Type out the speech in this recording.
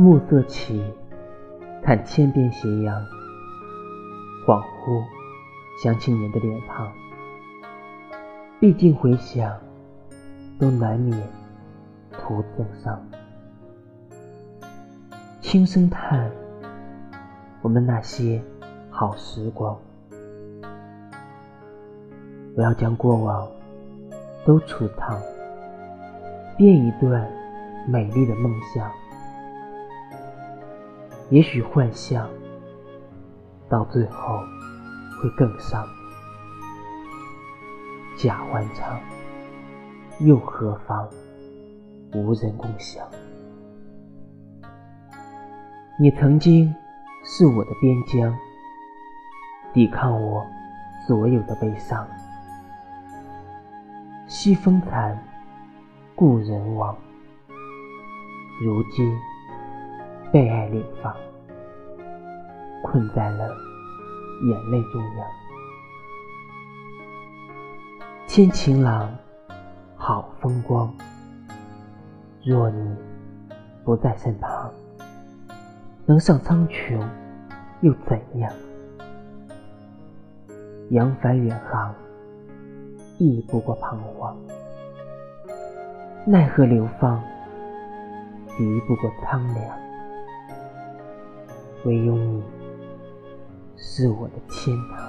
暮色起，看千边斜阳，恍惚想起你的脸庞。毕竟回想，都难免徒增伤。轻声叹，我们那些好时光。我要将过往都储藏，编一段美丽的梦想。也许幻象到最后会更伤。假欢唱，又何妨？无人共享。你曾经是我的边疆，抵抗我所有的悲伤。西风残，故人亡。如今被爱流放，困在了眼泪中央。天晴朗，好风光。若你不在身旁，能上苍穹又怎样？扬帆远航，亦不过彷徨。奈何流放，敌不过苍凉。唯有你，是我的天堂。